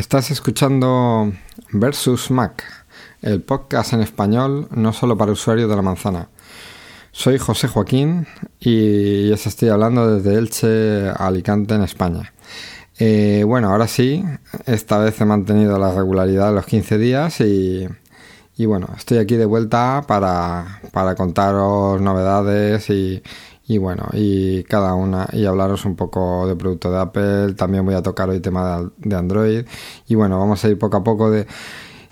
Estás escuchando Versus Mac, el podcast en español no solo para usuarios de la manzana. Soy José Joaquín y os estoy hablando desde Elche Alicante en España. Eh, bueno, ahora sí, esta vez he mantenido la regularidad de los 15 días y, bueno, estoy aquí de vuelta para, para contaros novedades y, y bueno, y cada una, y hablaros un poco de producto de Apple, también voy a tocar hoy tema de, Android, y bueno, vamos a ir poco a poco de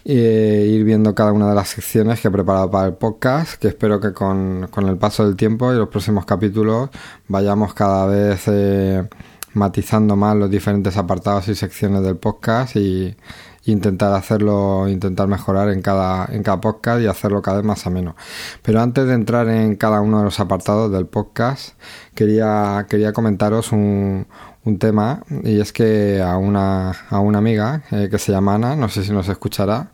eh, ir viendo cada una de las secciones que he preparado para el podcast, que espero que con, con el paso del tiempo y los próximos capítulos vayamos cada vez eh, matizando más los diferentes apartados y secciones del podcast y intentar hacerlo, intentar mejorar en cada, en cada podcast y hacerlo cada vez más ameno. Pero antes de entrar en cada uno de los apartados del podcast, quería, quería comentaros un, un tema y es que a una, a una amiga eh, que se llama Ana, no sé si nos escuchará,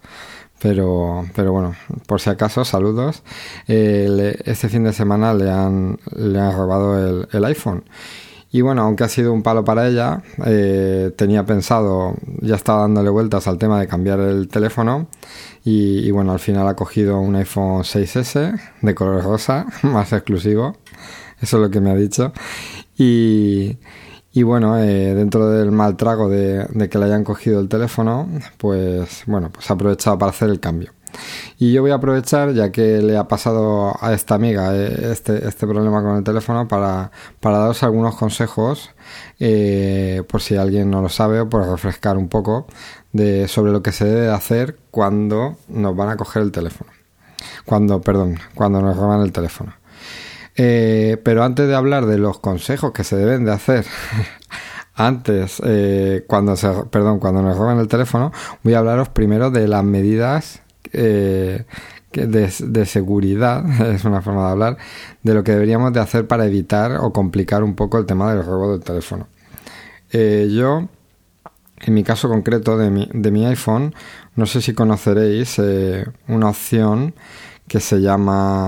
pero, pero bueno, por si acaso, saludos. Eh, este fin de semana le han, le han robado el, el iPhone y bueno, aunque ha sido un palo para ella, eh, tenía pensado, ya estaba dándole vueltas al tema de cambiar el teléfono. Y, bueno, al final ha cogido un iPhone 6S de color rosa, más exclusivo. Eso es lo que me ha dicho. Y, bueno, eh, dentro del mal trago de, de, que le hayan cogido el teléfono, pues bueno, pues ha aprovechado para hacer el cambio. Y yo voy a aprovechar, ya que le ha pasado a esta amiga eh, este, este problema con el teléfono, para, para daros algunos consejos, eh, por si alguien no lo sabe, o por refrescar un poco de, sobre lo que se debe hacer cuando nos van a coger el teléfono. Cuando, perdón, cuando nos roban el teléfono. Eh, pero antes de hablar de los consejos que se deben de hacer antes, cuando se, perdón, cuando nos roban el teléfono, voy a hablaros primero de las medidas eh, de, seguridad, es una forma de hablar, de lo que deberíamos de hacer para evitar o complicar un poco el tema del robo del teléfono. Eh, yo, en mi caso concreto de mi, de mi iPhone, no sé si conoceréis eh, una opción que se llama,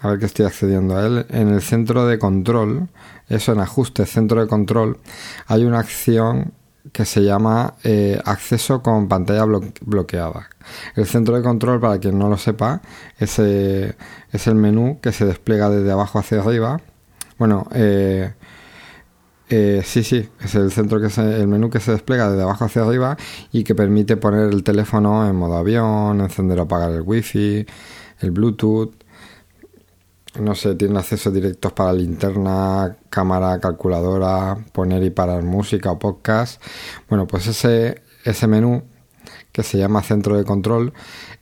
a ver que estoy accediendo a él, en el centro de control, eso en ajuste, centro de control, hay una acción que se llama eh, acceso con pantalla bloqueada. El centro de control, para quien no lo sepa, es, es el menú que se despliega desde abajo hacia arriba. Bueno, eh, eh, sí, sí, es el centro que se, el menú que se despliega desde abajo hacia arriba y que permite poner el teléfono en modo avión, encender o apagar el wifi, el Bluetooth no sé, tiene acceso directos para linterna, cámara, calculadora, poner y parar música o podcast. Bueno, pues ese, ese menú que se llama centro de control,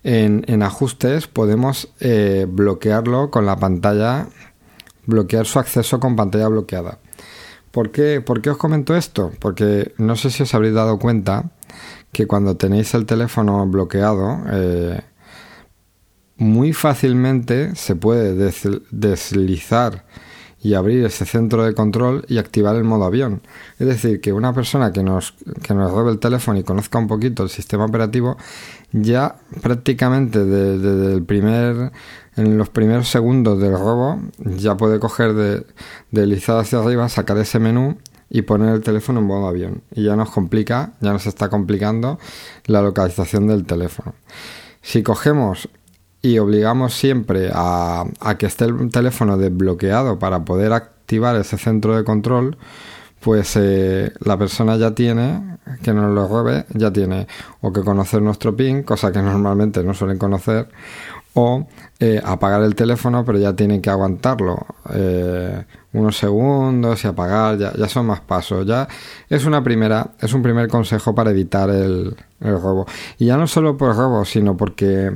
en, ajustes podemos eh, bloquearlo con la pantalla, bloquear su acceso con pantalla bloqueada. ¿Por qué, ¿Por qué os comento esto? Porque no sé si os habréis dado cuenta que cuando tenéis el teléfono bloqueado, eh, muy fácilmente se puede deslizar y abrir ese centro de control y activar el modo avión. Es decir, que una persona que nos, que nos robe el teléfono y conozca un poquito el sistema operativo, ya prácticamente desde el primer, en los primeros segundos del robo, ya puede coger de, deslizar hacia arriba, sacar ese menú y poner el teléfono en modo avión. Y ya nos complica, ya nos está complicando la localización del teléfono. Si cogemos y obligamos siempre a, que esté el teléfono desbloqueado para poder activar ese centro de control, pues eh, la persona ya tiene, que nos lo robe, ya tiene o que conocer nuestro PIN, cosa que normalmente no suelen conocer, o eh, apagar el teléfono, pero ya tiene que aguantarlo eh, unos segundos y apagar, ya, ya, son más pasos. Ya es una primera, es un primer consejo para evitar el, el robo. Y ya no solo por robo, sino porque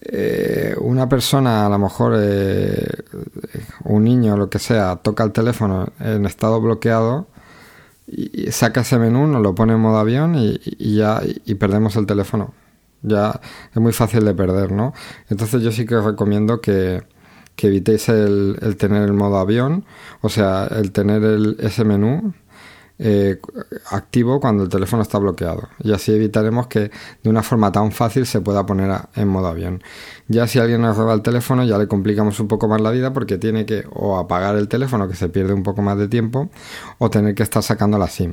eh, una persona, a lo mejor eh, un niño, lo que sea, toca el teléfono en estado bloqueado y saca ese menú, nos lo pone en modo avión y, ya y perdemos el teléfono. Ya es muy fácil de perder, ¿no? Entonces yo sí que os recomiendo que, evitéis el, el, tener el modo avión, o sea, el tener el, ese menú eh, activo cuando el teléfono está bloqueado y así evitaremos que de una forma tan fácil se pueda poner en modo avión. Ya si alguien nos roba el teléfono ya le complicamos un poco más la vida porque tiene que o apagar el teléfono que se pierde un poco más de tiempo o tener que estar sacando la SIM.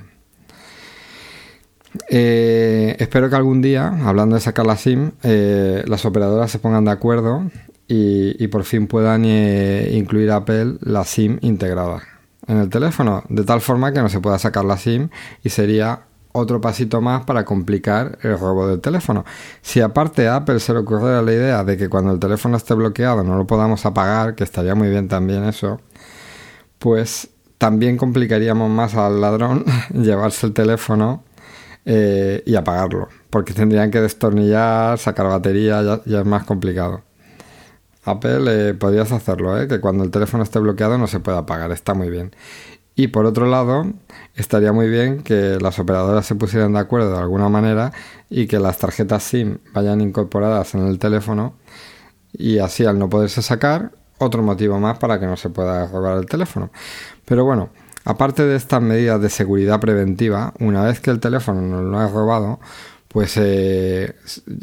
Eh, espero que algún día, hablando de sacar la SIM, eh, las operadoras se pongan de acuerdo y, por fin puedan incluir Apple la SIM integrada en el teléfono, de tal forma que no se pueda sacar la SIM y sería otro pasito más para complicar el robo del teléfono. Si aparte a Apple se le ocurriera la idea de que cuando el teléfono esté bloqueado no lo podamos apagar, que estaría muy bien también eso, pues también complicaríamos más al ladrón llevarse el teléfono eh, y apagarlo, porque tendrían que destornillar, sacar batería, ya, es más complicado. Apple eh, podrías hacerlo, ¿eh? que cuando el teléfono esté bloqueado no se pueda apagar, está muy bien. Y por otro lado, estaría muy bien que las operadoras se pusieran de acuerdo de alguna manera y que las tarjetas SIM vayan incorporadas en el teléfono y así al no poderse sacar, otro motivo más para que no se pueda robar el teléfono. Pero bueno, aparte de estas medidas de seguridad preventiva, una vez que el teléfono nos lo ha robado, pues eh,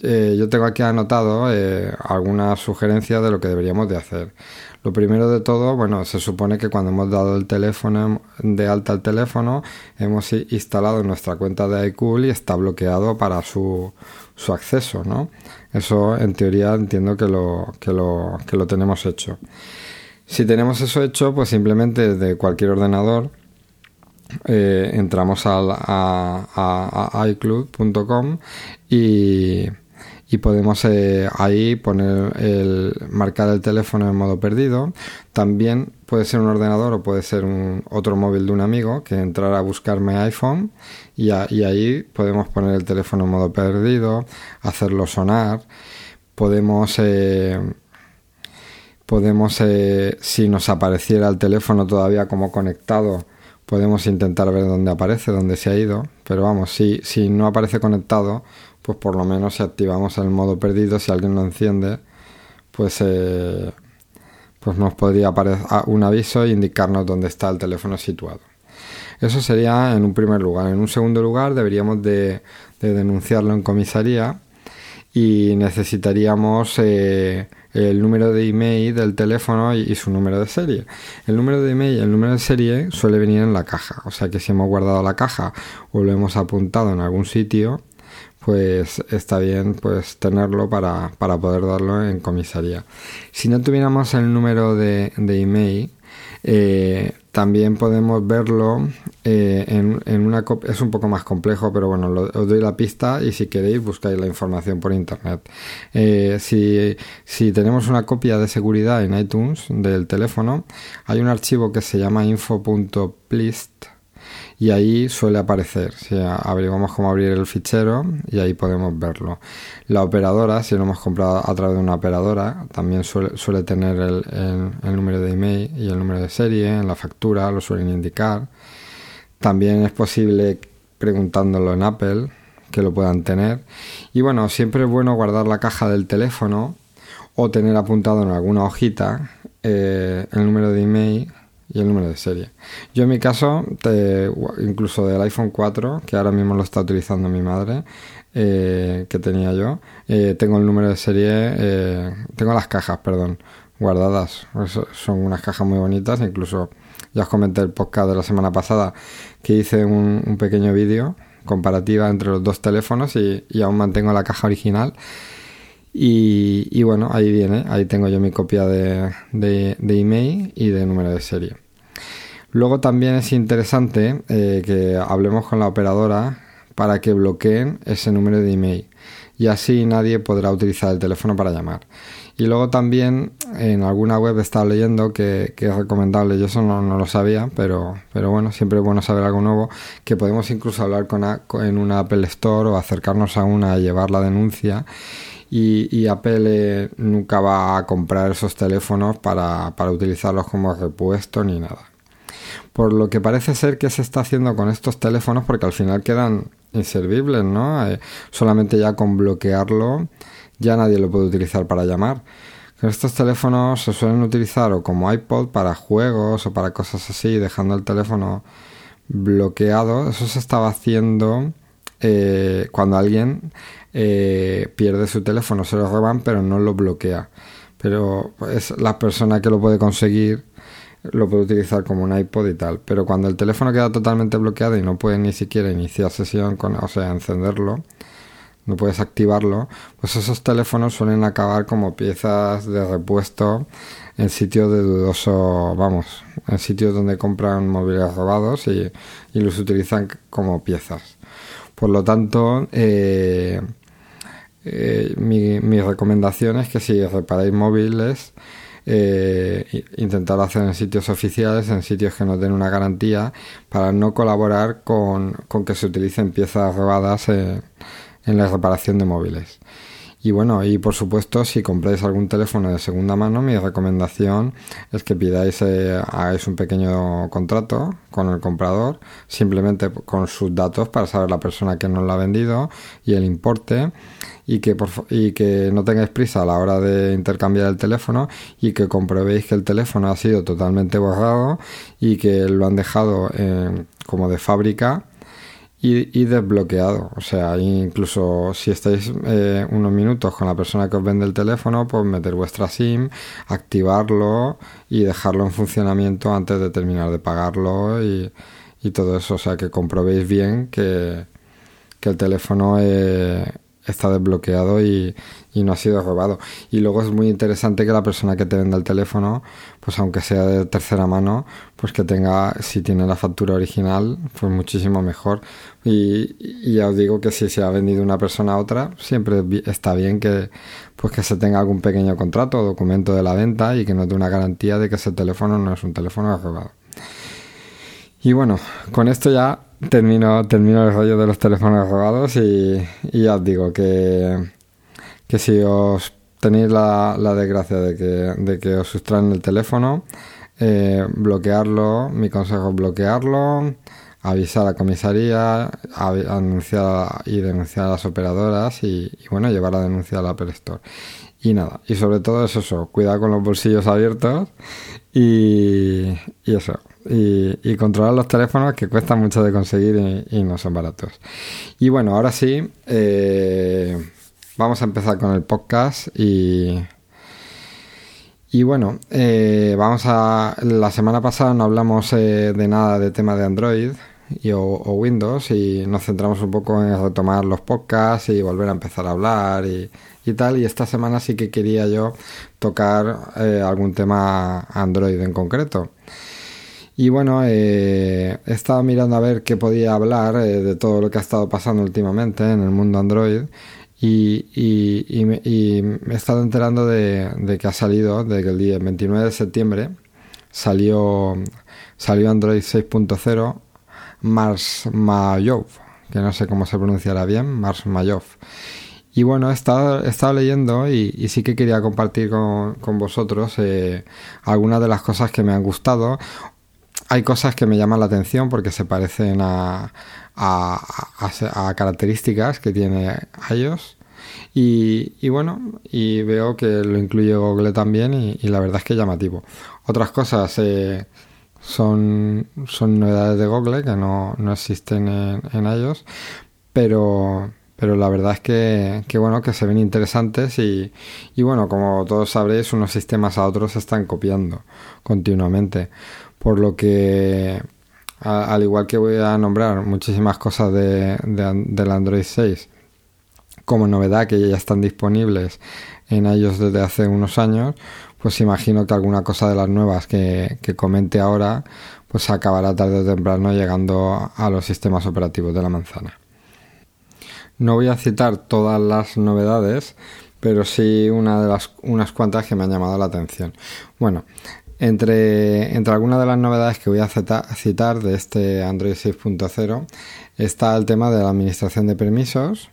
eh, yo tengo aquí anotado eh, algunas sugerencias de lo que deberíamos de hacer. Lo primero de todo, bueno, se supone que cuando hemos dado el teléfono de alta al teléfono, hemos instalado nuestra cuenta de iCool y está bloqueado para su, su acceso, ¿no? Eso en teoría entiendo que lo, que lo, que lo tenemos hecho. Si tenemos eso hecho, pues simplemente desde cualquier ordenador eh, entramos a, iCloud.com y, podemos eh, ahí poner el marcar el teléfono en modo perdido. También puede ser un ordenador o puede ser un, otro móvil de un amigo que entrara a buscarme iPhone y, y ahí podemos poner el teléfono en modo perdido, hacerlo sonar. Podemos eh, podemos, si nos apareciera el teléfono todavía como conectado, podemos intentar ver dónde aparece, dónde se ha ido, pero vamos, si, si no aparece conectado, pues por lo menos si activamos el modo perdido, si alguien lo enciende, pues, eh, pues nos podría aparecer un aviso e indicarnos dónde está el teléfono situado. Eso sería en un primer lugar. En un segundo lugar deberíamos de, denunciarlo en comisaría y necesitaríamos eh, el número de email del teléfono y, su número de serie. El número de email y el número de serie suele venir en la caja, o sea que si hemos guardado la caja o lo hemos apuntado en algún sitio, pues está bien pues tenerlo para, poder darlo en comisaría. Si no tuviéramos el número de, de email, eh, también podemos verlo eh, en, en, una es un poco más complejo, pero bueno, os doy la pista y si queréis buscáis la información por internet. Eh, si, si, tenemos una copia de seguridad en iTunes del teléfono, hay un archivo que se llama info.plist y ahí suele aparecer. Si abrimos cómo abrir el fichero y ahí podemos verlo. La operadora, si lo hemos comprado a través de una operadora, también suele, suele tener el, el, número de email y el número de serie en la factura, lo suelen indicar. También es posible preguntándolo en Apple que lo puedan tener. Y bueno, siempre es bueno guardar la caja del teléfono o tener apuntado en alguna hojita eh, el número de email y el número de serie. Yo en mi caso, incluso del iPhone 4, que ahora mismo lo está utilizando mi madre, eh, que tenía yo, eh, tengo el número de serie, eh, tengo las cajas, perdón, guardadas. son unas cajas muy bonitas, incluso ya os comenté el podcast de la semana pasada que hice un, pequeño vídeo comparativa entre los dos teléfonos y, aún mantengo la caja original. Y, bueno, ahí viene, ahí tengo yo mi copia de, de, email y de número de serie. Luego también es interesante eh, que hablemos con la operadora para que bloqueen ese número de email y así nadie podrá utilizar el teléfono para llamar. Y luego también en alguna web he estado leyendo que, es recomendable, yo eso no, lo sabía, pero, pero bueno, siempre es bueno saber algo nuevo, que podemos incluso hablar con en una Apple Store o acercarnos a una y llevar la denuncia y, Apple nunca va a comprar esos teléfonos para, utilizarlos como repuesto ni nada. Por lo que parece ser que se está haciendo con estos teléfonos, porque al final quedan inservibles, ¿no? Eh, solamente ya con bloquearlo ya nadie lo puede utilizar para llamar. Estos teléfonos se suelen utilizar o como iPod para juegos o para cosas así, dejando el teléfono bloqueado. Eso se estaba haciendo eh, cuando alguien eh, pierde su teléfono, se lo roban, pero no lo bloquea. Pero es la persona que lo puede conseguir lo puede utilizar como un iPod y tal. Pero cuando el teléfono queda totalmente bloqueado y no puede ni siquiera iniciar sesión, con, o sea, encenderlo, no puedes activarlo, pues esos teléfonos suelen acabar como piezas de repuesto en sitios de dudoso, vamos, en sitios donde compran móviles robados y, los utilizan como piezas. Por lo tanto, eh, eh, mi, recomendación es que si reparáis móviles, eh, intentar hacer en sitios oficiales, en sitios que no den una garantía, para no colaborar con, que se utilicen piezas robadas en la reparación de móviles. Y bueno, y por supuesto, si compráis algún teléfono de segunda mano, mi recomendación es que pidáis, eh, hagáis un pequeño contrato con el comprador, simplemente con sus datos para saber la persona que nos lo ha vendido y el importe. Y que, por, y que no tengáis prisa a la hora de intercambiar el teléfono y que comprobéis que el teléfono ha sido totalmente borrado y que lo han dejado como de fábrica y, desbloqueado. O sea, incluso si estáis eh, unos minutos con la persona que os vende el teléfono, pues meter vuestra SIM, activarlo y dejarlo en funcionamiento antes de terminar de pagarlo y, todo eso. O sea, que comprobéis bien que, el teléfono eh, está desbloqueado y, y no ha sido robado. Y luego es muy interesante que la persona que te venda el teléfono, pues aunque sea de tercera mano, pues que tenga, si tiene la factura original, pues muchísimo mejor. Y, ya os digo que si se ha vendido una persona a otra, siempre está bien que, pues que se tenga algún pequeño contrato o documento de la venta y que nos dé una garantía de que ese teléfono no es un teléfono robado. Y bueno, con esto ya termino, termino el rollo de los teléfonos robados y, y ya os digo que que si os tenéis la, desgracia de que, de que os sustraen el teléfono, eh, bloquearlo, mi consejo es bloquearlo, avisar a la comisaría, anunciar y denunciar a las operadoras y, bueno, llevar a denuncia al Apple Store. Y nada, y sobre todo es eso, cuidar con los bolsillos abiertos y, eso. Y, controlar los teléfonos que cuestan mucho de conseguir y, no son baratos. Y bueno, ahora sí, eh, vamos a empezar con el podcast y... Y bueno, eh, vamos a... La semana pasada no hablamos eh, de nada de tema de Android y, o, Windows y nos centramos un poco en retomar los podcasts y volver a empezar a hablar y, tal. Y esta semana sí que quería yo tocar eh, algún tema Android en concreto. Y bueno, he estado mirando a ver qué podía hablar de todo lo que ha estado pasando últimamente en el mundo Android y, y, me, he estado enterando de, que ha salido, de que el día 29 de septiembre salió, salió Android 6.0 Mars Mayov, que no sé cómo se pronunciará bien, Mars Mayov. Y bueno, he estado, he estado leyendo y, sí que quería compartir con, con vosotros eh, algunas de las cosas que me han gustado. Hay cosas que me llaman la atención porque se parecen a, a, características que tiene iOS. Y, bueno, y veo que lo incluye Google también y, la verdad es que llamativo. Otras cosas eh, son, son novedades de Google que no, no existen en, en, iOS, pero, pero la verdad es que, que, bueno, que se ven interesantes y bueno, como todos sabréis, unos sistemas a otros se están copiando continuamente. Por lo que al igual que voy a nombrar muchísimas cosas de, del Android 6 como novedad que ya están disponibles en ellos desde hace unos años, pues imagino que alguna cosa de las nuevas que, comente ahora pues acabará tarde o temprano llegando a los sistemas operativos de la manzana. No voy a citar todas las novedades, pero sí una de las unas cuantas que me han llamado la atención. Bueno, entre, entre algunas de las novedades que voy a citar de este Android 6.0 está el tema de la administración de permisos,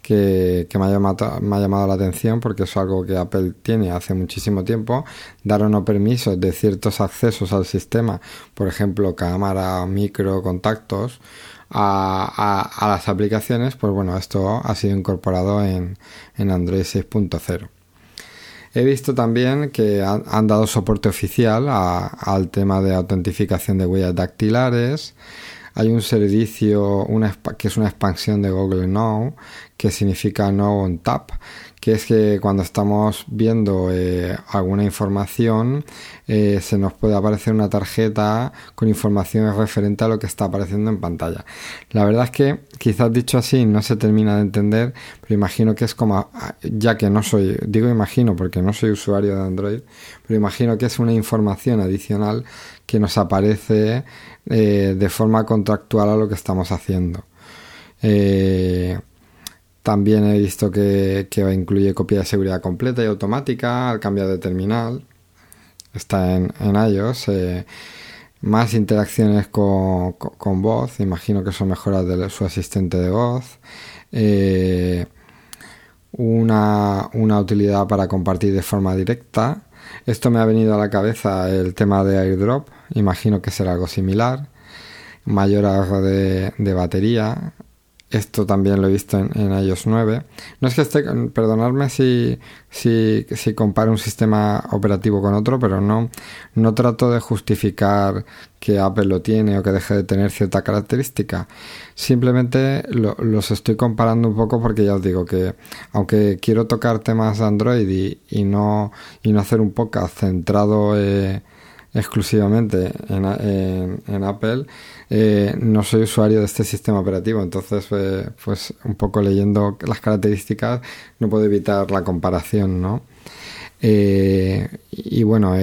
que, me, ha llamado, me ha llamado la atención porque es algo que Apple tiene hace muchísimo tiempo, dar o no permisos de ciertos accesos al sistema, por ejemplo, cámara, micro, contactos, a, a, las aplicaciones, pues bueno, esto ha sido incorporado en, en Android 6.0. He visto también que han, dado soporte oficial al tema de autentificación de huellas dactilares, hay un servicio una, que es una expansión de Google Now, que significa Now on Tap, que es que cuando estamos viendo eh, alguna información eh, se nos puede aparecer una tarjeta con información referente a lo que está apareciendo en pantalla. La verdad es que quizás dicho así no se termina de entender, pero imagino que es como, ya que no soy, digo imagino porque no soy usuario de Android, pero imagino que es una información adicional que nos aparece eh, de forma contractual a lo que estamos haciendo. También he visto que, incluye copia de seguridad completa y automática al cambiar de terminal. Está en, en iOS. Eh, más interacciones con, voz. Imagino que son mejoras de su asistente de voz. Eh, una, una utilidad para compartir de forma directa. Esto me ha venido a la cabeza el tema de airdrop. Imagino que será algo similar. Mayor ahorro de, de batería esto también lo he visto en, iOS 9. No es que esté, perdonadme si, si, si comparo un sistema operativo con otro, pero no, no trato de justificar que Apple lo tiene o que deje de tener cierta característica. Simplemente los estoy comparando un poco porque ya os digo que aunque quiero tocar temas de Android y, no, y no hacer un podcast centrado eh, exclusivamente en, Apple, eh, no soy usuario de este sistema operativo, entonces eh, pues un poco leyendo las características no puedo evitar la comparación, ¿no? Eh, y bueno,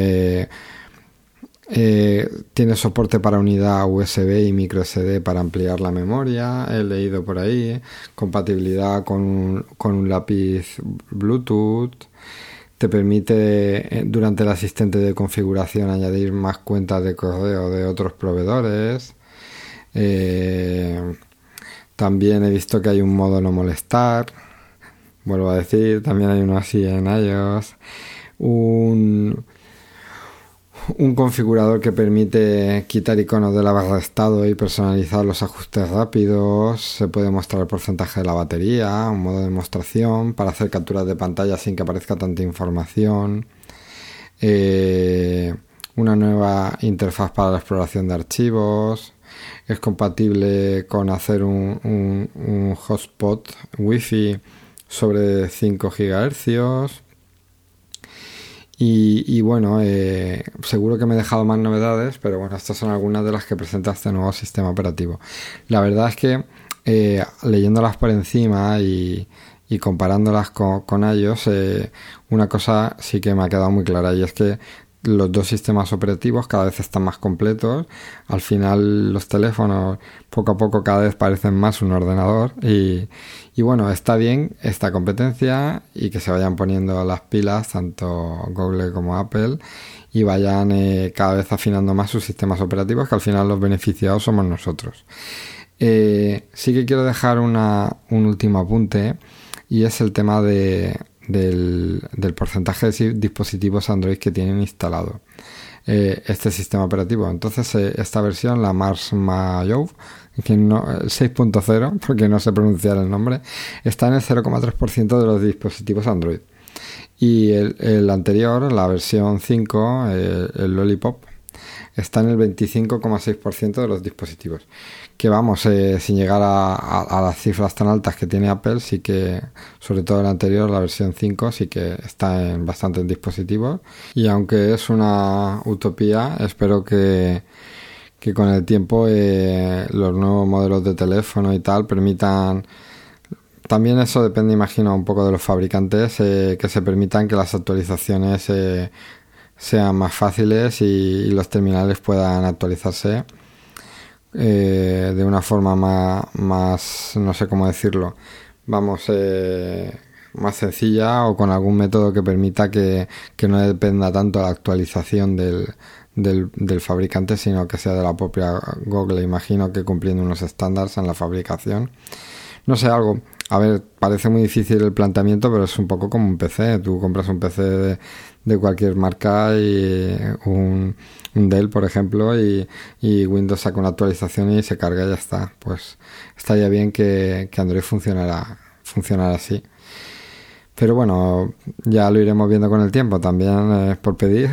tiene soporte para unidad USB y micro SD para ampliar la memoria, he leído por ahí, compatibilidad con con un lápiz Bluetooth, te permite eh, durante el asistente de configuración añadir más cuentas de correo de otros proveedores. Eh, también he visto que hay un modo no molestar. Vuelvo a decir, también hay uno así en iOS. Un, un configurador que permite quitar iconos de la barra de estado y personalizar los ajustes rápidos. Se puede mostrar el porcentaje de la batería, un modo de demostración para hacer capturas de pantalla sin que aparezca tanta información. Eh, una nueva interfaz para la exploración de archivos. Es compatible con hacer un, un hotspot Wi-Fi sobre 5 GHz y, bueno, eh, seguro que me he dejado más novedades, pero bueno, estas son algunas de las que presenta este nuevo sistema operativo. La verdad es que eh, leyéndolas por encima y, comparándolas con, ellos, eh, una cosa sí que me ha quedado muy clara y es que los dos sistemas operativos cada vez están más completos. Al final los teléfonos poco a poco cada vez parecen más un ordenador y, bueno, está bien esta competencia y que se vayan poniendo las pilas tanto Google como Apple y vayan eh, cada vez afinando más sus sistemas operativos que al final los beneficiados somos nosotros. Eh, sí que quiero dejar una, un último apunte y es el tema de, del, porcentaje de dispositivos Android que tienen instalado eh, este sistema operativo. Entonces, eh, esta versión, la Mars Mayo, que no, 6.0, porque no sé pronunciar el nombre, está en el 0,3% de los dispositivos Android. Y el, anterior, la versión 5, eh, el Lollipop, está en el 25,6% de los dispositivos. Que vamos, eh, sin llegar a, las cifras tan altas que tiene Apple, sí que, sobre todo el anterior, la versión 5, sí que está en bastantes dispositivos. Y aunque es una utopía, espero que, que con el tiempo eh, los nuevos modelos de teléfono y tal permitan también eso depende, imagino, un poco de los fabricantes, eh, que se permitan que las actualizaciones sean más fáciles y, los terminales puedan actualizarse eh, de una forma más, no sé cómo decirlo, vamos, eh, más sencilla o con algún método que permita que, no dependa tanto la actualización del, del, del, fabricante, sino que sea de la propia Google. Imagino que cumpliendo unos estándares en la fabricación. No sé, algo. A ver, parece muy difícil el planteamiento, pero es un poco como un PC. Tú compras un PC de, de cualquier marca y un, Dell, por ejemplo, y, Windows saca una actualización y se carga y ya está. Pues estaría bien que, Android funcionara, funcionara así. Pero bueno, ya lo iremos viendo con el tiempo, también es por pedir.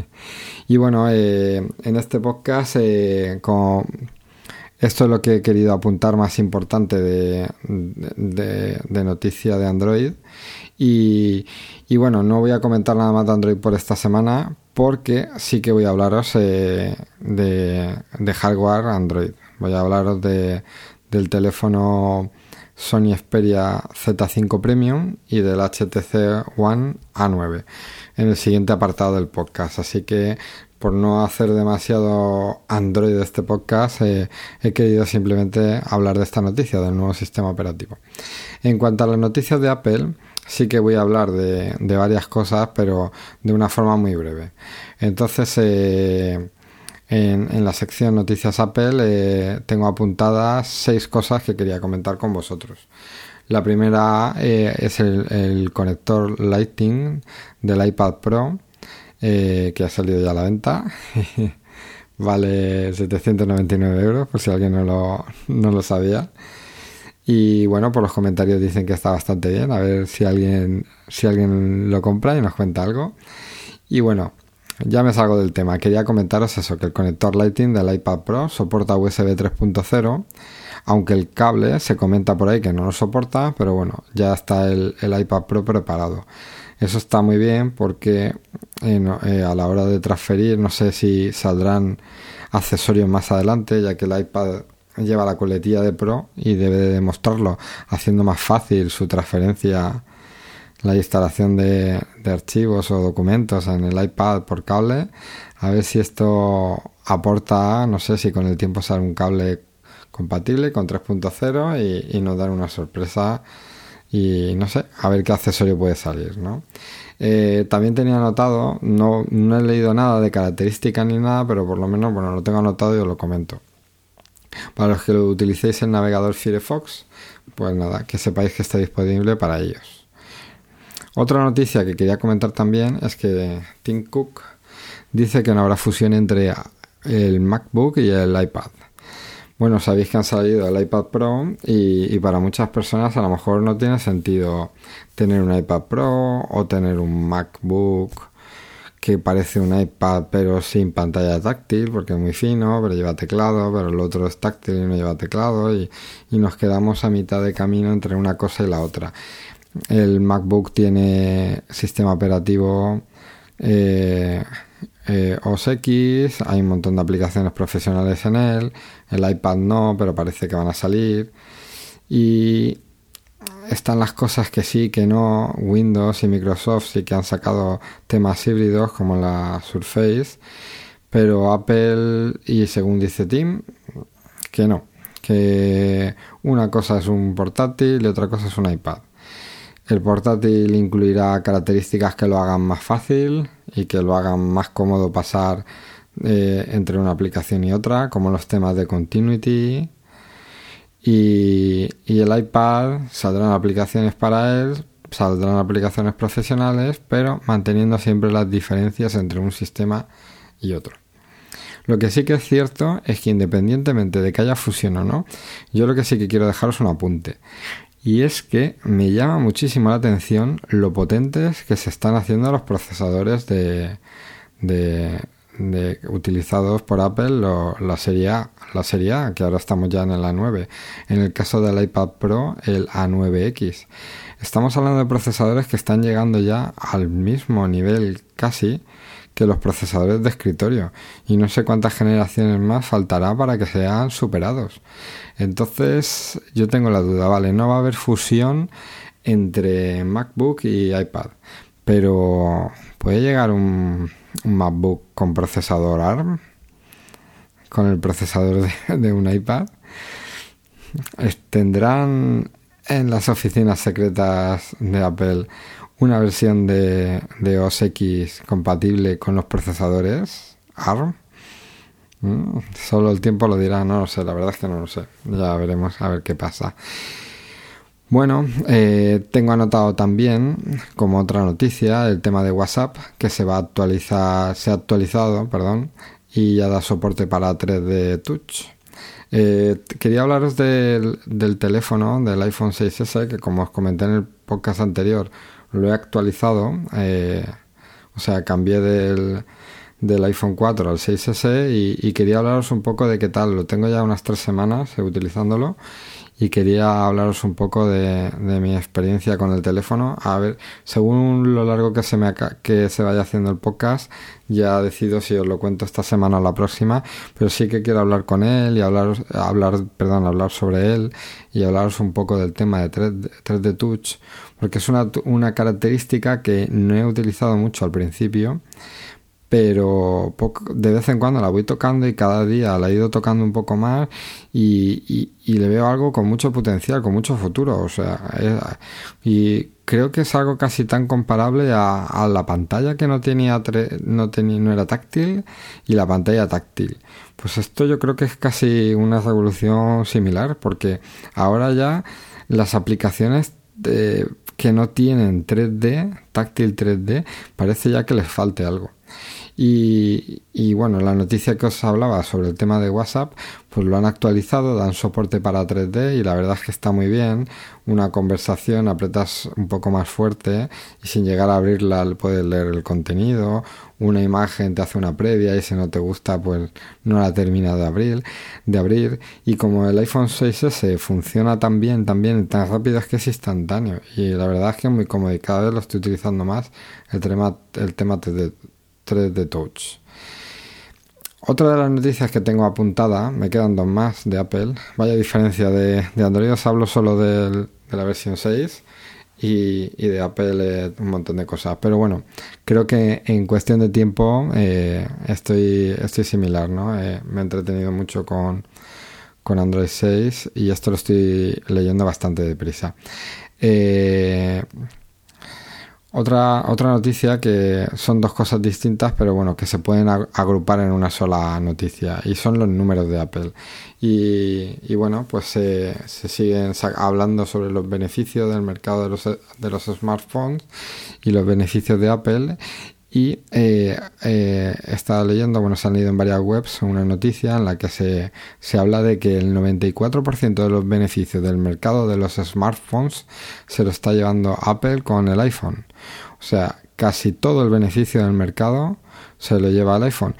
y bueno, eh, en este podcast, eh, Esto es lo que he querido apuntar más importante de, de, noticia de Android. Y, bueno, no voy a comentar nada más de Android por esta semana porque sí que voy a hablaros eh, de, hardware Android. Voy a hablaros de, del teléfono Sony Xperia Z5 Premium y del HTC One A9 en el siguiente apartado del podcast. Así que por no hacer demasiado Android este podcast, eh, he querido simplemente hablar de esta noticia, del nuevo sistema operativo. En cuanto a las noticias de Apple, sí que voy a hablar de, varias cosas, pero de una forma muy breve. Entonces, eh, en, la sección Noticias Apple eh, tengo apuntadas seis cosas que quería comentar con vosotros. La primera es el, conector Lightning del iPad Pro eh, que ha salido ya a la venta. vale 799 euros, por si alguien no lo, no lo sabía. Y bueno, por los comentarios dicen que está bastante bien. A ver si alguien, si alguien lo compra y nos cuenta algo. Y bueno, ya me salgo del tema. Quería comentaros eso, que el conector Lightning del iPad Pro soporta USB 3.0, aunque el cable se comenta por ahí que no lo soporta, pero bueno, ya está el, el iPad Pro preparado. Eso está muy bien porque eh, eh, a la hora de transferir no sé si saldrán accesorios más adelante ya que el iPad lleva la coletilla de Pro y debe de demostrarlo haciendo más fácil su transferencia la instalación de, archivos o documentos en el iPad por cable a ver si esto aporta no sé si con el tiempo sale un cable compatible con 3.0 y, y nos dan una sorpresa y no sé, a ver qué accesorio puede salir, ¿no? Eh, también tenía anotado, no, no he leído nada de características ni nada, pero por lo menos, bueno, lo tengo anotado y os lo comento. Para los que lo utilicéis en navegador Firefox, pues nada, que sepáis que está disponible para ellos. Otra noticia que quería comentar también es que Tim Cook dice que no habrá fusión entre el MacBook y el iPad. Bueno, sabéis que han salido el iPad Pro y, para muchas personas a lo mejor no tiene sentido tener un iPad Pro o tener un MacBook que parece un iPad pero sin pantalla táctil porque es muy fino, pero lleva teclado, pero el otro es táctil y no lleva teclado y, nos quedamos a mitad de camino entre una cosa y la otra. El MacBook tiene sistema operativo eh, eh, OS X, hay un montón de aplicaciones profesionales en él, el iPad no, pero parece que van a salir. Y están las cosas que sí, que no. Windows y Microsoft sí que han sacado temas híbridos como la Surface, pero Apple y según dice Tim, que no. Que una cosa es un portátil y otra cosa es un iPad. El portátil incluirá características que lo hagan más fácil y que lo hagan más cómodo pasar eh, entre una aplicación y otra, como los temas de continuity. Y, el iPad saldrán aplicaciones para él, saldrán aplicaciones profesionales, pero manteniendo siempre las diferencias entre un sistema y otro. Lo que sí que es cierto es que independientemente de que haya fusión o no, yo lo que sí que quiero dejaros un apunte. Y es que me llama muchísimo la atención lo potentes que se están haciendo los procesadores de, de, utilizados por Apple, la serie la serie A, que ahora estamos ya en el A9. En el caso del iPad Pro, el A9X. Estamos hablando de procesadores que están llegando ya al mismo nivel casi que los procesadores de escritorio y no sé cuántas generaciones más faltará para que sean superados. Entonces yo tengo la duda, vale, no va a haber fusión entre MacBook y iPad, pero puede llegar un, MacBook con procesador ARM, con el procesador de, un iPad. Tendrán en las oficinas secretas de Apple una versión de, de OS X compatible con los procesadores ARM. Mm, solo el tiempo lo dirá, no lo sé, la verdad es que no lo sé. Ya veremos a ver qué pasa. Bueno, eh, tengo anotado también como otra noticia el tema de WhatsApp que se va a actualizar, se ha actualizado, perdón, y ya da soporte para 3D Touch. Eh, quería hablaros del, teléfono, del iPhone 6S, que como os comenté en el podcast anterior, lo he actualizado. Eh, o sea, cambié del, del iPhone 4 al 6S y, y, quería hablaros un poco de qué tal. Lo tengo ya unas tres semanas utilizándolo y quería hablaros un poco de, mi experiencia con el teléfono. A ver, según lo largo que se me que se vaya haciendo el podcast, ya decido si os lo cuento esta semana o la próxima, pero sí que quiero hablar con él y hablar, hablar, perdón, hablar sobre él y hablaros un poco del tema de 3D, Touch, porque es una, una característica que no he utilizado mucho al principio pero de vez en cuando la voy tocando y cada día la he ido tocando un poco más y, le veo algo con mucho potencial, con mucho futuro, o sea, y creo que es algo casi tan comparable a, la pantalla que no tenía, no tenía, no era táctil y la pantalla táctil. Pues esto yo creo que es casi una revolución similar, porque ahora ya las aplicaciones que no tienen 3D, táctil 3D, parece ya que les falte algo. Y, y, bueno, la noticia que os hablaba sobre el tema de WhatsApp, pues lo han actualizado, dan soporte para 3D y la verdad es que está muy bien. Una conversación apretas un poco más fuerte y sin llegar a abrirla puedes leer el contenido. Una imagen te hace una previa y si no te gusta pues no la termina de abrir. De abrir. Y como el iPhone 6S funciona tan bien, tan bien tan rápido es que es instantáneo. Y la verdad es que es muy cómodo y cada vez lo estoy utilizando más el tema, el tema 3D 3D Touch. Otra de las noticias que tengo apuntada, me quedan dos más de Apple. Vaya diferencia de, Android, os hablo solo de la versión 6 y, de Apple un montón de cosas. Pero bueno, creo que en cuestión de tiempo eh, estoy, estoy similar, ¿no? Eh, me he entretenido mucho con, con Android 6 y esto lo estoy leyendo bastante deprisa. Eh, otra, otra noticia que son dos cosas distintas, pero bueno, que se pueden agrupar en una sola noticia, y son los números de Apple. Y, bueno, pues se, se siguen hablando sobre los beneficios del mercado de los, de los smartphones y los beneficios de Apple. Y eh, eh, estaba leyendo, bueno, se han leído en varias webs una noticia en la que se, se habla de que el 94% de los beneficios del mercado de los smartphones se lo está llevando Apple con el iPhone. O sea, casi todo el beneficio del mercado se lo lleva al iPhone.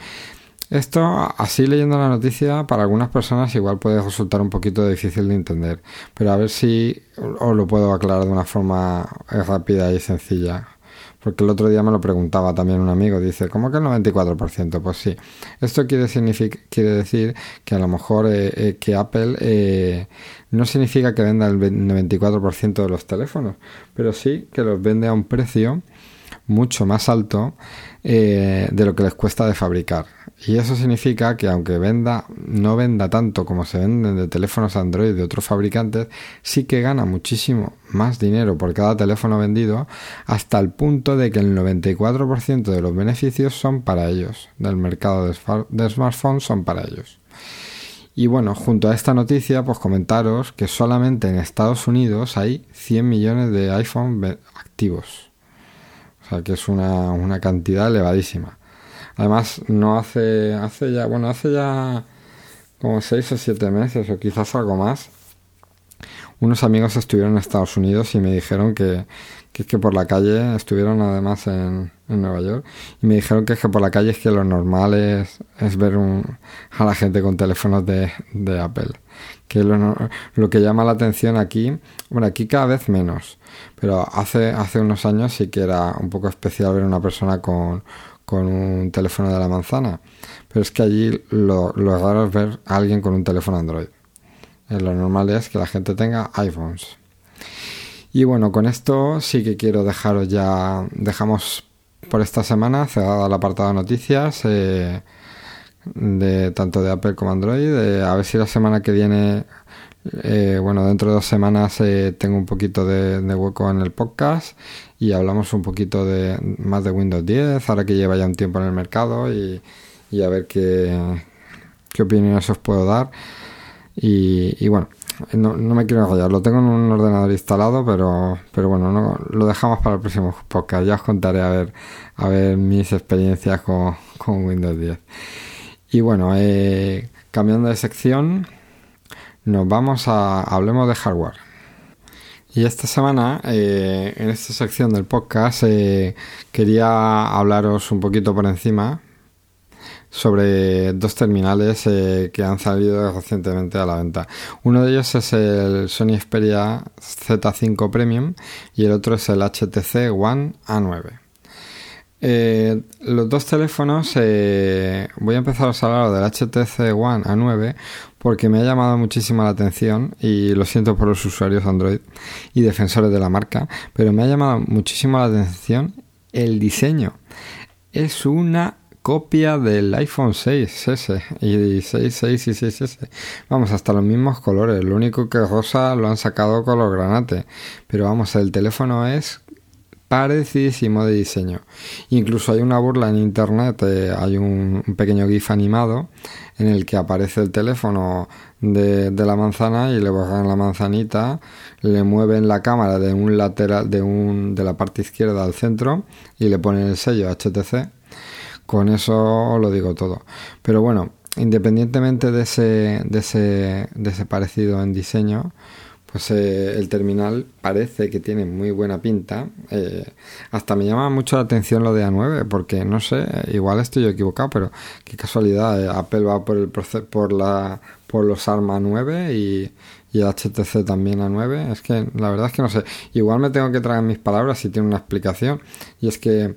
Esto, así leyendo la noticia, para algunas personas igual puede resultar un poquito difícil de entender, pero a ver si os lo puedo aclarar de una forma rápida y sencilla. Porque el otro día me lo preguntaba también un amigo, dice, ¿cómo que el 94%? Pues sí, esto quiere, quiere decir que a lo mejor eh, eh, que Apple eh, no significa que venda el 94% de los teléfonos, pero sí que los vende a un precio mucho más alto de lo que les cuesta de fabricar. Y eso significa que aunque venda, no venda tanto como se venden de teléfonos Android de otros fabricantes, sí que gana muchísimo más dinero por cada teléfono vendido, hasta el punto de que el 94% de los beneficios son para ellos, del mercado de, smartphones son para ellos. Y bueno, junto a esta noticia, pues comentaros que solamente en Estados Unidos hay 100 millones de iPhone activos. O sea que es una, una cantidad elevadísima. Además, no hace, hace ya, bueno, hace ya como seis o siete meses o quizás algo más. Unos amigos estuvieron en Estados Unidos y me dijeron que, que es que por la calle, estuvieron además en, en, Nueva York, y me dijeron que es que por la calle es que lo normal es, es ver un, a la gente con teléfonos de, de Apple. Que lo, que llama la atención aquí, bueno, aquí cada vez menos, pero hace, hace unos años sí que era un poco especial ver una persona con, con un teléfono de la manzana. Pero es que allí lo, raro es ver a alguien con un teléfono Android. Eh, lo normal es que la gente tenga iPhones. Y bueno, con esto sí que quiero dejaros ya. Dejamos por esta semana cerrada la apartado de noticias. Eh, de tanto de Apple como Android. Eh, a ver si la semana que viene eh, bueno, dentro de dos semanas eh, tengo un poquito de, hueco en el podcast y hablamos un poquito de más de Windows 10, ahora que lleva ya un tiempo en el mercado y, a ver qué, qué opiniones os puedo dar. Y, bueno, no, me quiero enrollar, lo tengo en un ordenador instalado, pero, pero bueno, no, lo dejamos para el próximo podcast. Ya os contaré a ver, a ver mis experiencias con, con Windows 10. Y bueno, eh, cambiando de sección, nos vamos a hablemos de hardware. Y esta semana, eh, en esta sección del podcast, eh, quería hablaros un poquito por encima, sobre dos terminales que han salido recientemente a la venta. Uno de ellos es el Sony Xperia Z5 Premium y el otro es el HTC One A9. Eh, los dos teléfonos, eh, voy a empezar a hablar del HTC One A9 porque me ha llamado muchísimo la atención y lo siento por los usuarios Android y defensores de la marca, pero me ha llamado muchísimo la atención el diseño. Es una copia del iPhone 6S y 6, 6 y 6S. Vamos, hasta los mismos colores. Lo único que rosa lo han sacado color granate. Pero vamos, el teléfono es parecidísimo de diseño. Incluso hay una burla en internet, eh, hay un, pequeño GIF animado en el que aparece el teléfono de, la manzana y le bajan la manzanita, le mueven la cámara de un lateral, de, un, de la parte izquierda al centro y le ponen el sello HTC. Con eso lo digo todo. Pero bueno, independientemente de ese, de ese, de ese parecido en diseño, pues eh, el terminal parece que tiene muy buena pinta. Eh, hasta me llama mucho la atención lo de A9, porque no sé, igual estoy yo equivocado, pero qué casualidad, eh, Apple va por el por la por los ARMA 9 y, HTC también A9. Es que la verdad es que no sé. Igual me tengo que traer mis palabras si tiene una explicación. Y es que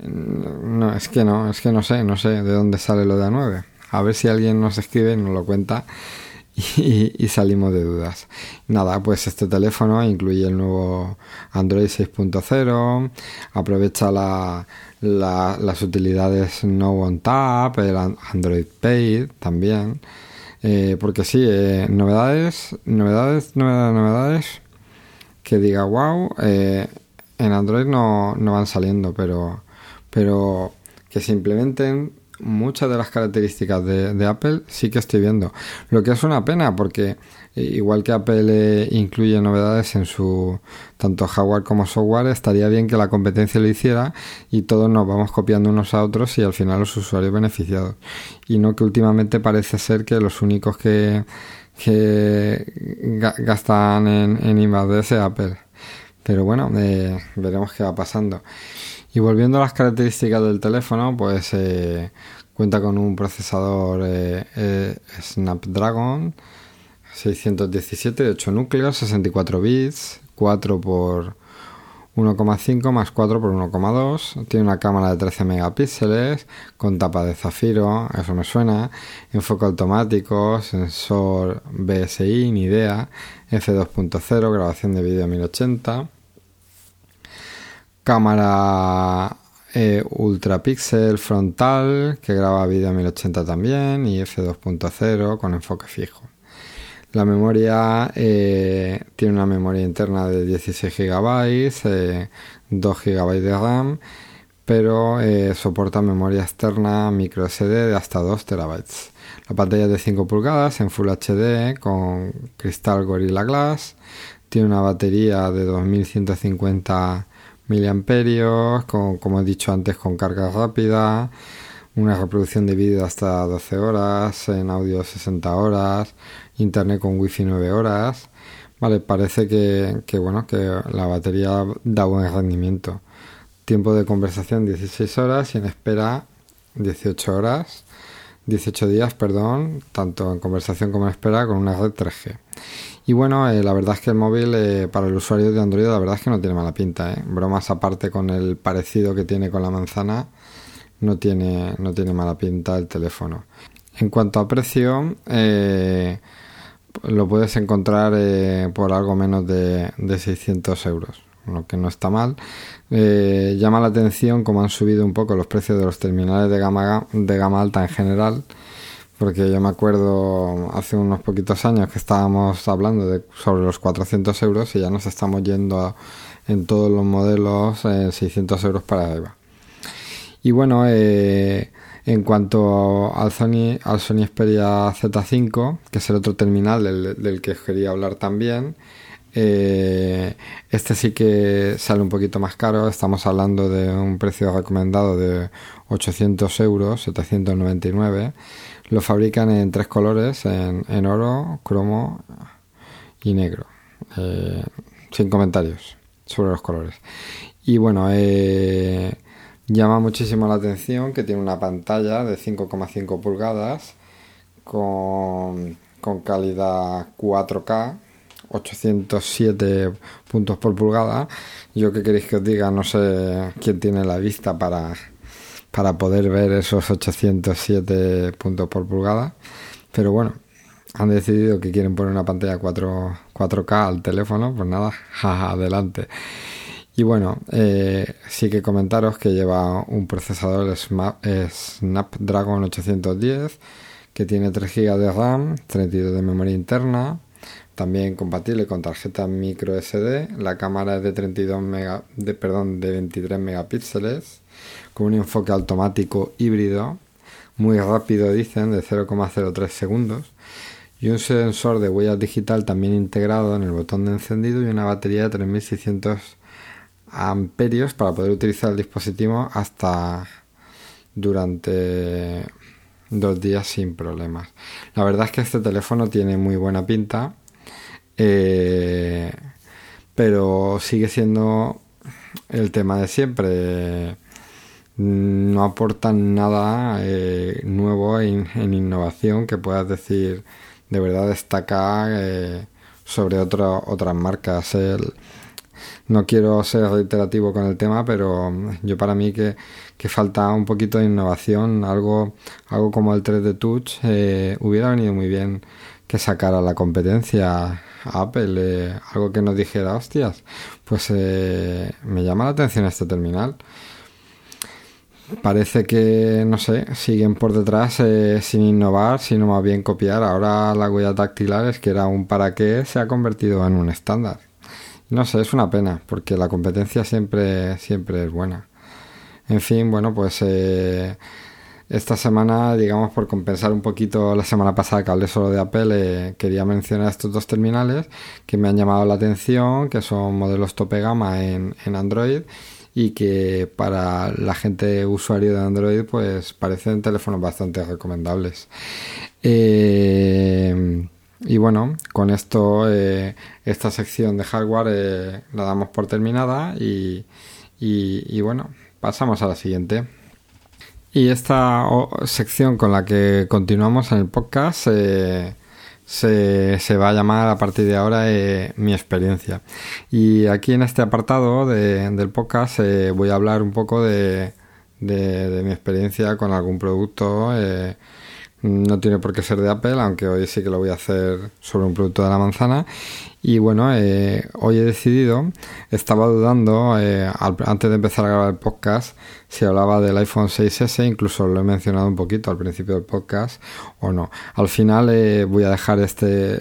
mm, no, es que no, es que no sé, no sé de dónde sale lo de A9. A ver si alguien nos escribe y nos lo cuenta y, salimos de dudas. Nada, pues este teléfono incluye el nuevo Android 6.0, aprovecha la, las utilidades No One Tap, el Android Pay también. Eh, porque sí, eh, novedades, novedades, novedades, novedades que diga wow, eh, en Android no, no van saliendo, pero, pero que se implementen muchas de las características de, Apple sí que estoy viendo. Lo que es una pena porque eh, igual que Apple eh, incluye novedades en su tanto hardware como software, estaría bien que la competencia lo hiciera y todos nos vamos copiando unos a otros y al final los usuarios beneficiados. Y no que últimamente parece ser que los únicos que, que gastan en, en I+D es Apple. Pero bueno, eh, veremos qué va pasando. Y volviendo a las características del teléfono, pues eh, cuenta con un procesador eh, eh, Snapdragon 617 de 8 núcleos, 64 bits, 4 por 1,5 más 4 por 1,2. Tiene una cámara de 13 megapíxeles con tapa de zafiro, eso me suena. Enfoque automático, sensor BSI, ni idea. F2.0, grabación de vídeo 1080 cámara eh, frontal que graba vídeo a 1080 también y f2.0 con enfoque fijo. La memoria eh, tiene una memoria interna de 16 GB, 2 GB de RAM, pero eh, soporta memoria externa micro SD de hasta 2 TB. La pantalla es de 5 pulgadas en Full HD con cristal Gorilla Glass. Tiene una batería de 2150 miliamperios, con, como he dicho antes, con carga rápida, una reproducción de vídeo hasta 12 horas, en audio 60 horas, internet con wifi 9 horas. Vale, parece que, que, bueno, que la batería da buen rendimiento. Tiempo de conversación 16 horas y en espera 18 horas. 18 días, perdón, tanto en conversación como en espera con una red 3G. Y bueno, eh, la verdad es que el móvil eh, para el usuario de Android la verdad es que no tiene mala pinta. ¿eh? Bromas aparte con el parecido que tiene con la manzana, no tiene, no tiene mala pinta el teléfono. En cuanto a precio, lo puedes encontrar por algo menos de, de 600 euros, lo que no está mal. llama la atención cómo han subido un poco los precios de los terminales de gama, de gama alta en general porque yo me acuerdo hace unos poquitos años que estábamos hablando de sobre los 400 euros y ya nos estamos yendo en todos los modelos en 600 euros para arriba. Y bueno, eh, en cuanto al Sony, al Sony Xperia Z5, que es el otro terminal del, que quería hablar también, eh, este sí que sale un poquito más caro, estamos hablando de un precio recomendado de 800 euros, 799 lo fabrican en tres colores, en, oro, cromo y negro. Eh, sin comentarios sobre los colores. Y bueno, eh, Llama muchísimo la atención que tiene una pantalla de 5,5 pulgadas con, con calidad 4K 807 puntos por pulgada. Yo qué queréis que os diga, no sé quién tiene la vista para, para poder ver esos 807 puntos por pulgada. Pero bueno, han decidido que quieren poner una pantalla 4, 4K al teléfono, pues nada, adelante. Y bueno, eh, sí que comentaros que lleva un procesador Snapdragon 810 que tiene 3 GB de RAM, 32 de memoria interna, también compatible con tarjeta micro SD. La cámara es de 32 mega, de, perdón, de 23 megapíxeles con un enfoque automático híbrido muy rápido dicen de 0,03 segundos y un sensor de huella digital también integrado en el botón de encendido y una batería de 3600 amperios para poder utilizar el dispositivo hasta durante dos días sin problemas. La verdad es que este teléfono tiene muy buena pinta eh, pero sigue siendo el tema de siempre. No aportan nada eh, nuevo en, innovación que puedas decir de verdad destacar eh, sobre otras marcas. no quiero ser reiterativo con el tema, pero yo para mí que, que falta un poquito de innovación, algo, algo como el 3D Touch, hubiera venido muy bien que sacara la competencia Apple, eh, algo que nos dijera, hostias, pues eh, me llama la atención este terminal. Parece que, no sé, siguen por detrás eh, sin innovar, sino más bien copiar. Ahora la huella dactilar es que era un para qué, se ha convertido en un estándar. No sé, es una pena, porque la competencia siempre, siempre es buena. En fin, bueno, pues esta semana, digamos, por compensar un poquito la semana pasada que hablé solo de Apple, eh, quería mencionar estos dos terminales que me han llamado la atención, que son modelos tope gama en, Android y que para la gente usuario de Android pues parecen teléfonos bastante recomendables. Eh, y bueno, con esto eh, esta sección de hardware la damos por terminada y, y bueno, pasamos a la siguiente. Y esta sección con la que continuamos en el podcast eh, se, se, va a llamar a partir de ahora eh, mi experiencia. Y aquí en este apartado del podcast eh, voy a hablar un poco de, de, mi experiencia con algún producto. No tiene por qué ser de Apple, aunque hoy sí que lo voy a hacer sobre un producto de la manzana. Y bueno, eh, hoy he decidido, estaba dudando eh, antes de empezar a grabar el podcast si hablaba del iPhone 6S, incluso lo he mencionado un poquito al principio del podcast o no. Al final eh, voy a dejar este,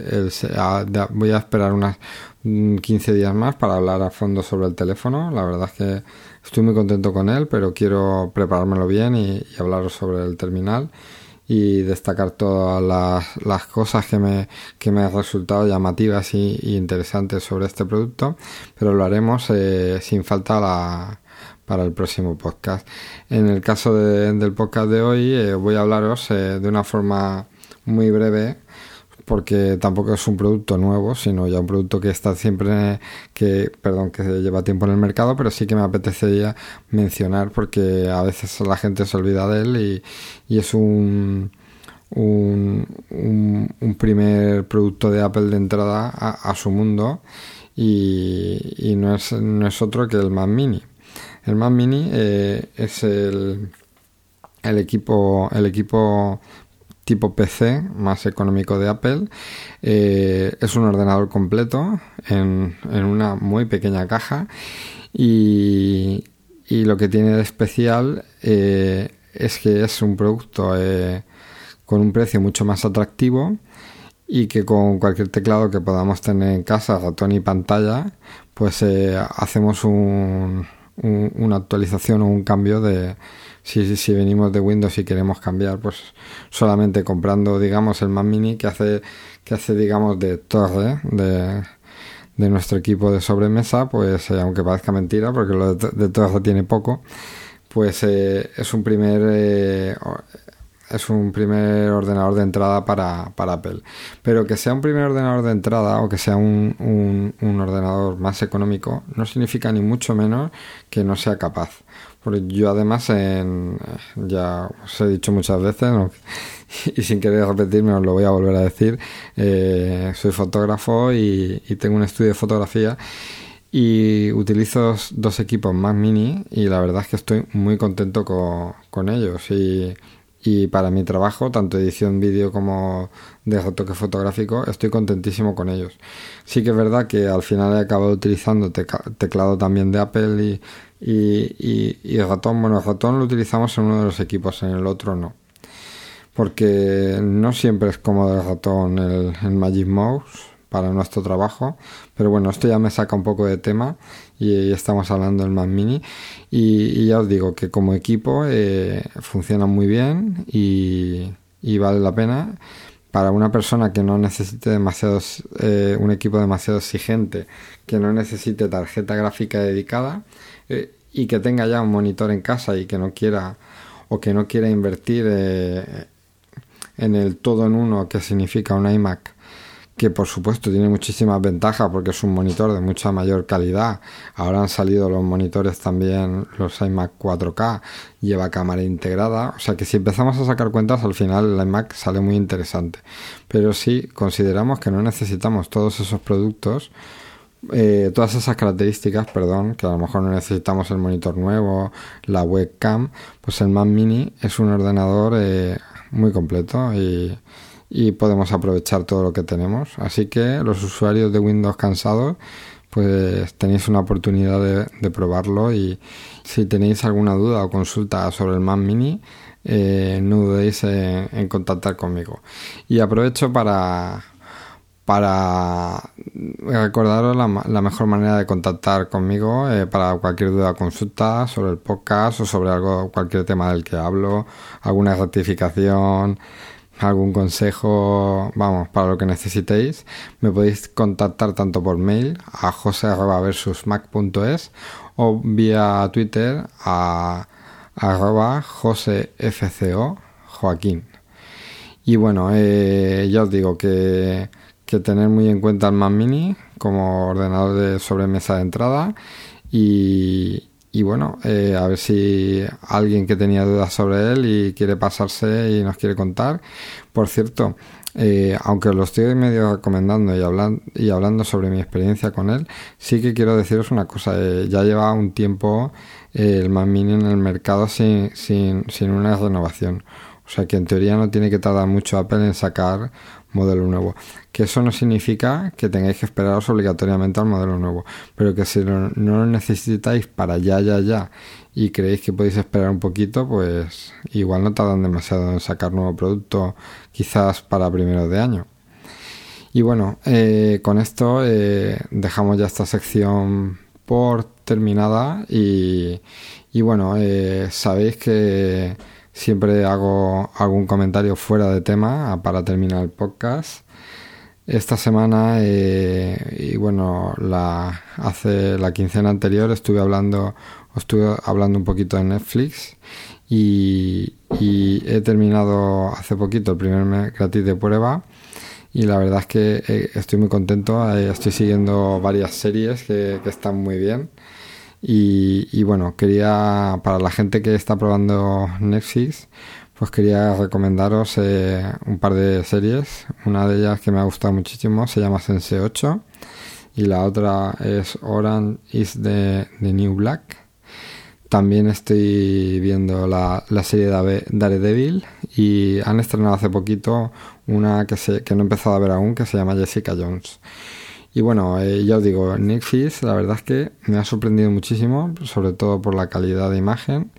voy a esperar unas 15 días más para hablar a fondo sobre el teléfono. La verdad es que estoy muy contento con él, pero quiero preparármelo bien y, y hablaros sobre el terminal y destacar todas las, las cosas que me, que me han resultado llamativas y, interesantes sobre este producto, pero lo haremos eh, sin falta la, para el próximo podcast. En el caso del podcast de hoy eh, voy a hablaros eh, de una forma muy breve porque tampoco es un producto nuevo, sino ya un producto que está siempre, que, perdón, que lleva tiempo en el mercado, pero sí que me apetecería mencionar porque a veces la gente se olvida de él y, es un, un, primer producto de Apple de entrada a, su mundo y, no, es, no es otro que el Mac Mini. El Mac Mini eh, es el, el equipo, el equipo tipo PC más económico de Apple. Eh, es un ordenador completo en, una muy pequeña caja y, lo que tiene de especial eh, es que es un producto eh, con un precio mucho más atractivo y que con cualquier teclado que podamos tener en casa, ratón y pantalla, pues hacemos un, una actualización o un cambio de si, si venimos de Windows y queremos cambiar, pues solamente comprando, digamos, el Mac Mini que hace, que hace digamos, de torre de, de nuestro equipo de sobremesa, pues eh, aunque parezca mentira, porque lo de, torre tiene poco, pues eh, es un primer, eh, es un primer ordenador de entrada para, para, Apple. Pero que sea un primer ordenador de entrada o que sea un, un, ordenador más económico no significa ni mucho menos que no sea capaz. Porque yo además, en, ya os he dicho muchas veces, y sin querer repetirme os lo voy a volver a decir, eh, soy fotógrafo y, tengo un estudio de fotografía y utilizo dos equipos más mini y la verdad es que estoy muy contento con, ellos y, y, para mi trabajo, tanto edición vídeo como de retoque fotográfico, estoy contentísimo con ellos. Sí que es verdad que al final he acabado utilizando teclado también de Apple y, y, y, ratón. Bueno, el ratón lo utilizamos en uno de los equipos, en el otro no. Porque no siempre es cómodo el ratón el, el Magic Mouse para nuestro trabajo. Pero bueno, esto ya me saca un poco de tema y, estamos hablando del Mac Mini. Y, ya os digo que como equipo eh, funciona muy bien y, vale la pena. Para una persona que no necesite demasiados, eh, un equipo demasiado exigente, que no necesite tarjeta gráfica dedicada eh, y que tenga ya un monitor en casa y que no quiera o que no quiera invertir en el todo en uno que significa un iMac que por supuesto tiene muchísimas ventajas porque es un monitor de mucha mayor calidad. Ahora han salido los monitores también, los iMac 4K, lleva cámara integrada, o sea que si empezamos a sacar cuentas al final el iMac sale muy interesante. Pero si consideramos que no necesitamos todos esos productos, eh, todas esas características, perdón, que a lo mejor no necesitamos el monitor nuevo, la webcam, pues el Mac Mini es un ordenador eh, muy completo y y podemos aprovechar todo lo que tenemos. Así que los usuarios de Windows cansados, pues tenéis una oportunidad de, probarlo y si tenéis alguna duda o consulta sobre el Mac Mini, eh, no dudéis en, contactar conmigo. Y aprovecho para, para recordaros la, mejor manera de contactar conmigo eh, para cualquier duda o consulta sobre el podcast o sobre algo, cualquier tema del que hablo, alguna rectificación, algún consejo, vamos, para lo que necesitéis, me podéis contactar tanto por mail a jose.versusmac.es o vía Twitter a arroba josefco joaquín. Y bueno, eh, ya os digo que, que tener muy en cuenta el Mac Mini como ordenador de sobremesa de entrada y, y bueno, eh, a ver si alguien que tenía dudas sobre él y quiere pasarse y nos quiere contar. Por cierto, eh, aunque lo estoy medio recomendando y, hablando y hablando sobre mi experiencia con él, sí que quiero deciros una cosa. Eh, ya lleva un tiempo el Mac Mini en el mercado sin, sin, sin una renovación. O sea que en teoría no tiene que tardar mucho Apple en sacar modelo nuevo. Que eso no significa que tengáis que esperaros obligatoriamente al modelo nuevo, pero que si no, lo necesitáis para ya, ya, ya y creéis que podéis esperar un poquito, pues igual no tardan demasiado en sacar nuevo producto, quizás para primeros de año. Y bueno, eh, con esto eh, dejamos ya esta sección por terminada y, y bueno, eh, sabéis que Siempre hago algún comentario fuera de tema para terminar el podcast. Esta semana, eh, y bueno, la, hace la quincena anterior estuve hablando, estuve hablando un poquito de Netflix y, he terminado hace poquito el primer mes gratis de prueba y la verdad es que eh, estoy muy contento, eh, estoy siguiendo varias series que están muy bien. Y, bueno, quería, para la gente que está probando Netflix, pues quería recomendaros eh, un par de series. Una de ellas que me ha gustado muchísimo se llama Sense 8 y la otra es Orange is the, New Black. También estoy viendo la, la serie de Daredevil y han estrenado hace poquito una que, se, que no he empezado a ver aún que se llama Jessica Jones. Y bueno, eh, ya os digo, Netflix la verdad es que me ha sorprendido muchísimo, sobre todo por la calidad de imagen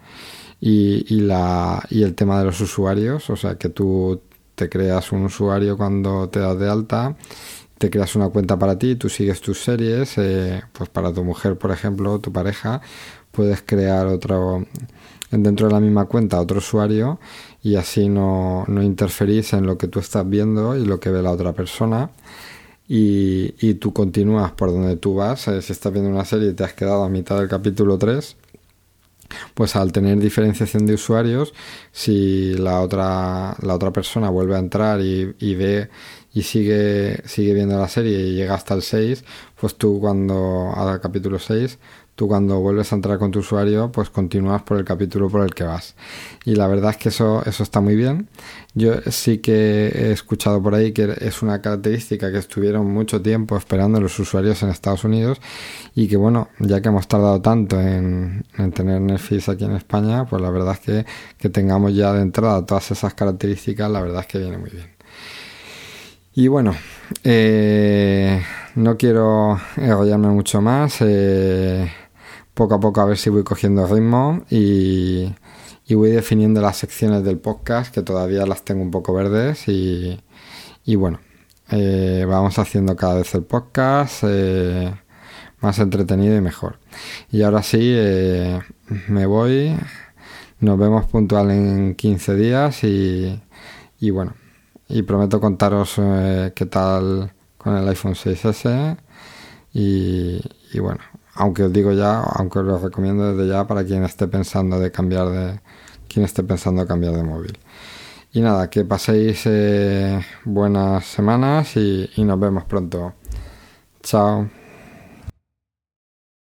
y, y, la, y el tema de los usuarios, o sea que tú te creas un usuario cuando te das de alta, te creas una cuenta para ti, tú sigues tus series, eh, pues para tu mujer, por ejemplo, tu pareja, puedes crear otro dentro de la misma cuenta otro usuario y así no, no interferís en lo que tú estás viendo y lo que ve la otra persona y, y tú continúas por donde tú vas. Si estás viendo una serie y te has quedado a mitad del capítulo 3, pues al tener diferenciación de usuarios, si la otra, la otra persona vuelve a entrar y, y ve y sigue, sigue viendo la serie y llega hasta el 6, pues tú cuando, al capítulo 6, tú cuando vuelves a entrar con tu usuario, pues continúas por el capítulo por el que vas. Y la verdad es que eso, eso está muy bien. Yo sí que he escuchado por ahí que es una característica que estuvieron mucho tiempo esperando los usuarios en Estados Unidos y que bueno, ya que hemos tardado tanto en, tener Netflix aquí en España, pues la verdad es que, que tengamos ya de entrada todas esas características, la verdad es que viene muy bien. Y bueno, eh, no quiero enrollarme mucho más. Eh, poco a poco a ver si voy cogiendo ritmo y, voy definiendo las secciones del podcast que todavía las tengo un poco verdes y, bueno, eh, vamos haciendo cada vez el podcast más entretenido y mejor. Y ahora sí, me voy. Nos vemos puntual en 15 días y, y bueno, y prometo contaros eh, qué tal con el iPhone 6S y, bueno, aunque os digo ya, aunque os lo recomiendo desde ya para quien esté pensando de cambiar de quien esté pensando cambiar de móvil. Y nada, que paséis eh, buenas semanas y nos vemos pronto. Chao.